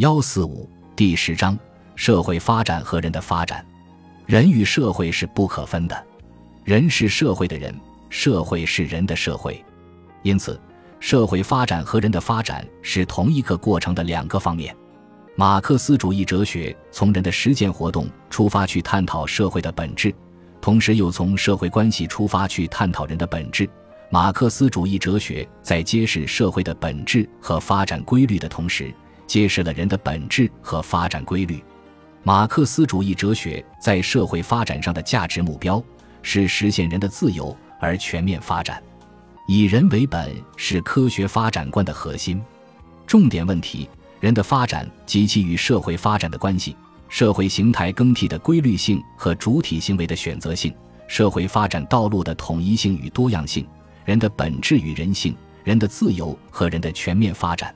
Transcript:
幺四五第十章：社会发展和人的发展。人与社会是不可分的，人是社会的人，社会是人的社会。因此，社会发展和人的发展是同一个过程的两个方面。马克思主义哲学从人的实践活动出发去探讨社会的本质，同时又从社会关系出发去探讨人的本质。马克思主义哲学在揭示社会的本质和发展规律的同时，揭示了人的本质和发展规律。马克思主义哲学在社会发展上的价值目标是实现人的自由而全面发展，以人为本是科学发展观的核心。重点问题：人的发展及其与社会发展的关系，社会形态更替的规律性和主体行为的选择性，社会发展道路的统一性与多样性，人的本质与人性，人的自由和人的全面发展。